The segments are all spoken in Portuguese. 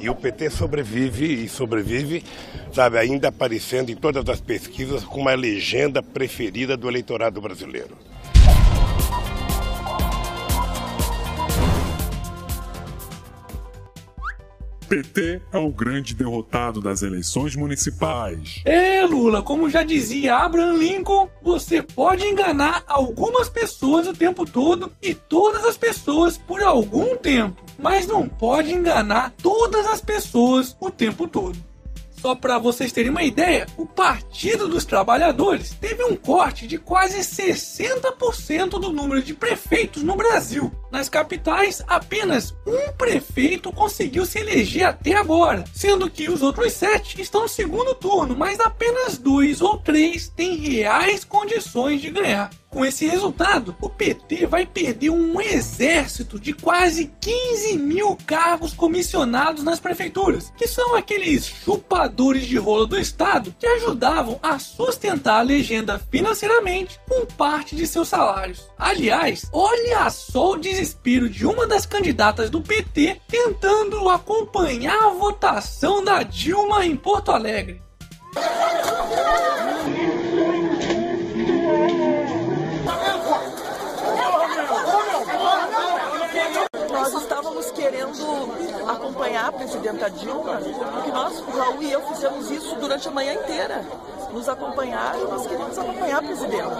E o PT sobrevive e sobrevive, sabe, ainda aparecendo em todas as pesquisas como a legenda preferida do eleitorado brasileiro. PT é o grande derrotado das eleições municipais. É, Lula, como já dizia Abraham Lincoln, você pode enganar algumas pessoas o tempo todo e todas as pessoas por algum tempo, mas não pode enganar todas as pessoas o tempo todo. Só para vocês terem uma ideia, o Partido dos Trabalhadores teve um corte de quase 60% do número de prefeitos no Brasil. Nas capitais, apenas um prefeito conseguiu se eleger até agora, sendo que os outros sete estão no segundo turno, mas apenas dois ou três têm reais condições de ganhar. Com esse resultado, o PT vai perder um exército de quase 15 mil cargos comissionados nas prefeituras, que são aqueles chupadores de rola do Estado que ajudavam a sustentar a legenda financeiramente com parte de seus salários. Aliás, olha só o desespero de uma das candidatas do PT tentando acompanhar a votação da Dilma em Porto Alegre. Nós estávamos querendo acompanhar a presidenta Dilma, porque nós, Raul e eu, fizemos isso durante a manhã inteira. Nos acompanharam, nós queríamos acompanhar a presidenta.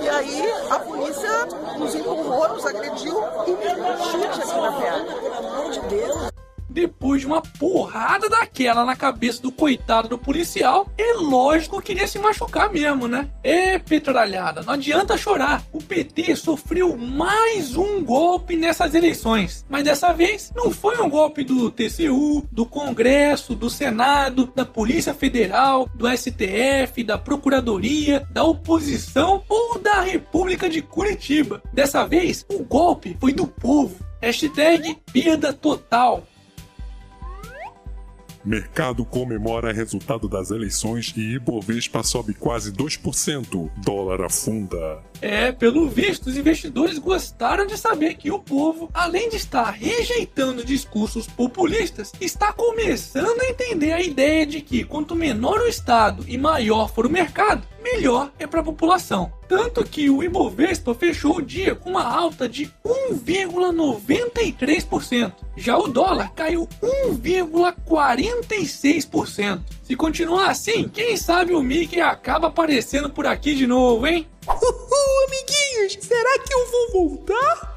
E aí a polícia nos empurrou, nos agrediu e me deu um chute aqui na perna. Pelo amor de Deus depois de uma porrada daquela na cabeça do coitado do policial, é lógico que queria se machucar mesmo, né? É, petralhada, não adianta chorar. O PT sofreu mais um golpe nessas eleições. Mas dessa vez não foi um golpe do TCU, do Congresso, do Senado, da Polícia Federal, do STF, da Procuradoria, da oposição ou da República de Curitiba. Dessa vez, o golpe foi do povo. Hashtag perda total. Mercado comemora resultado das eleições e Ibovespa sobe quase 2%. Dólar afunda. É, pelo visto, os investidores gostaram de saber que o povo, além de estar rejeitando discursos populistas, está começando a entender a ideia de que quanto menor o Estado e maior for o mercado, melhor é para a população. Tanto que o Ibovespa fechou o dia com uma alta de 1,93%. Já o dólar caiu 1,46%. Se continuar assim, quem sabe o Mickey acaba aparecendo por aqui de novo, hein? Uhul, amiguinhos! Será que eu vou voltar? Voltar?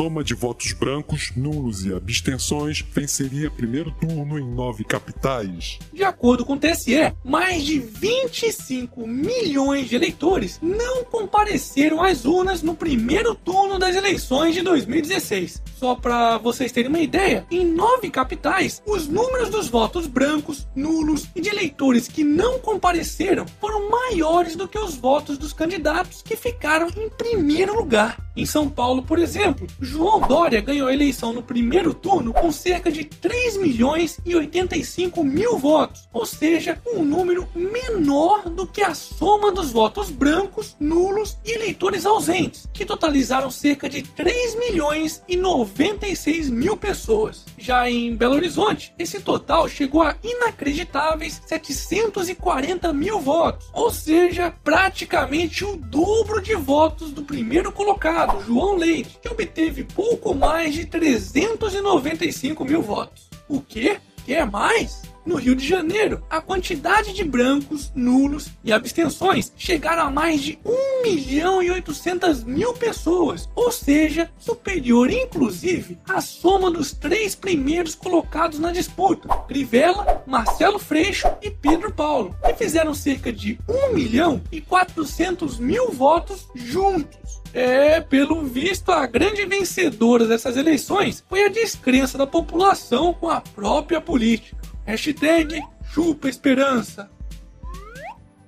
Soma de votos brancos, nulos e abstenções venceria primeiro turno em nove capitais. De acordo com o TSE, mais de 25 milhões de eleitores não compareceram às urnas no primeiro turno das eleições de 2016. Só para vocês terem uma ideia, em nove capitais, os números dos votos brancos, nulos e de eleitores que não compareceram foram maiores do que os votos dos candidatos que ficaram em primeiro lugar. Em São Paulo, por exemplo, João Dória ganhou a eleição no primeiro turno com cerca de 3 milhões e 85 mil votos, ou seja, um número menor do que a soma dos votos brancos, nulos e eleitores ausentes, que totalizaram cerca de 3 milhões e 96 mil pessoas. Já em Belo Horizonte, esse total chegou a inacreditáveis 740 mil votos, ou seja, praticamente o dobro de votos do primeiro colocado, João Leite, que obteve teve pouco mais de 395 mil votos. O quê? Quer mais? No Rio de Janeiro, a quantidade de brancos, nulos e abstenções chegaram a mais de 1 milhão e 800 mil pessoas, ou seja, superior inclusive à soma dos três primeiros colocados na disputa, Crivella, Marcelo Freixo e Pedro Paulo, que fizeram cerca de 1 milhão e 400 mil votos juntos. É, pelo visto, a grande vencedora dessas eleições foi a descrença da população com a própria política. Hashtag chupa esperança.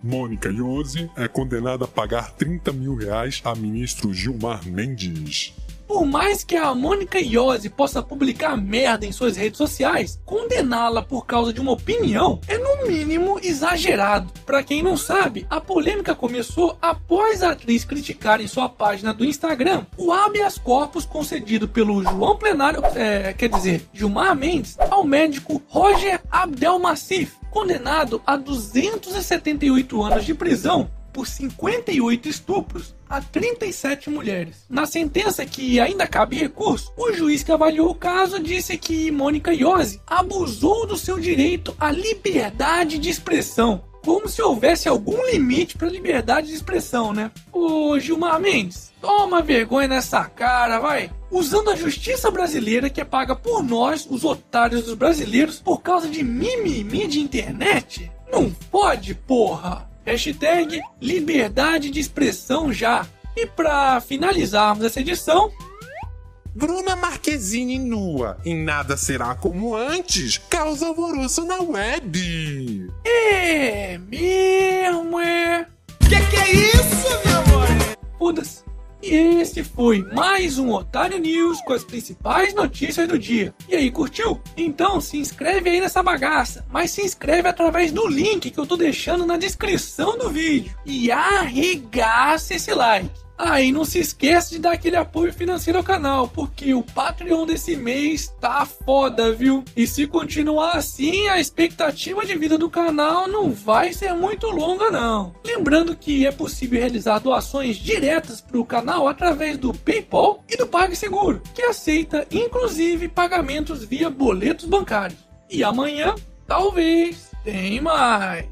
Mônica Iose é condenada a pagar 30 mil reais a ministro Gilmar Mendes. por mais que a Mônica Iose possa publicar merda em suas redes sociais, condená-la por causa de uma opinião é mínimo exagerado. Para quem não sabe, a polêmica começou após a atriz criticar em sua página do Instagram o habeas corpus concedido pelo João Plenário, é, quer dizer, Gilmar Mendes, ao médico Roger Abdelmassif, condenado a 278 anos de prisão por 58 estupros a 37 mulheres. Na sentença que ainda cabe recurso, o juiz que avaliou o caso disse que Mônica Iose abusou do seu direito à liberdade de expressão. Como se houvesse algum limite para liberdade de expressão, né? Ô Gilmar Mendes, toma vergonha nessa cara, vai! Usando a justiça brasileira que é paga por nós, os otários dos brasileiros, por causa de mimimi de internet? Não pode, porra! Hashtag liberdade de expressão já. E para finalizarmos essa edição, Bruna Marquezine nua em Nada Será Como Antes causa alvoroço na web. é mesmo, esse foi mais um Otário News com as principais notícias do dia. E aí, curtiu? Então se inscreve aí nessa bagaça, mas se inscreve através do link que eu tô deixando na descrição do vídeo. E arregaça esse like. Ah, e não se esqueça de dar aquele apoio financeiro ao canal, porque o Patreon desse mês tá foda, viu? E se continuar assim, a expectativa de vida do canal não vai ser muito longa, não. Lembrando que é possível realizar doações diretas para o canal através do PayPal e do PagSeguro, que aceita inclusive pagamentos via boletos bancários. E amanhã, talvez, tem mais.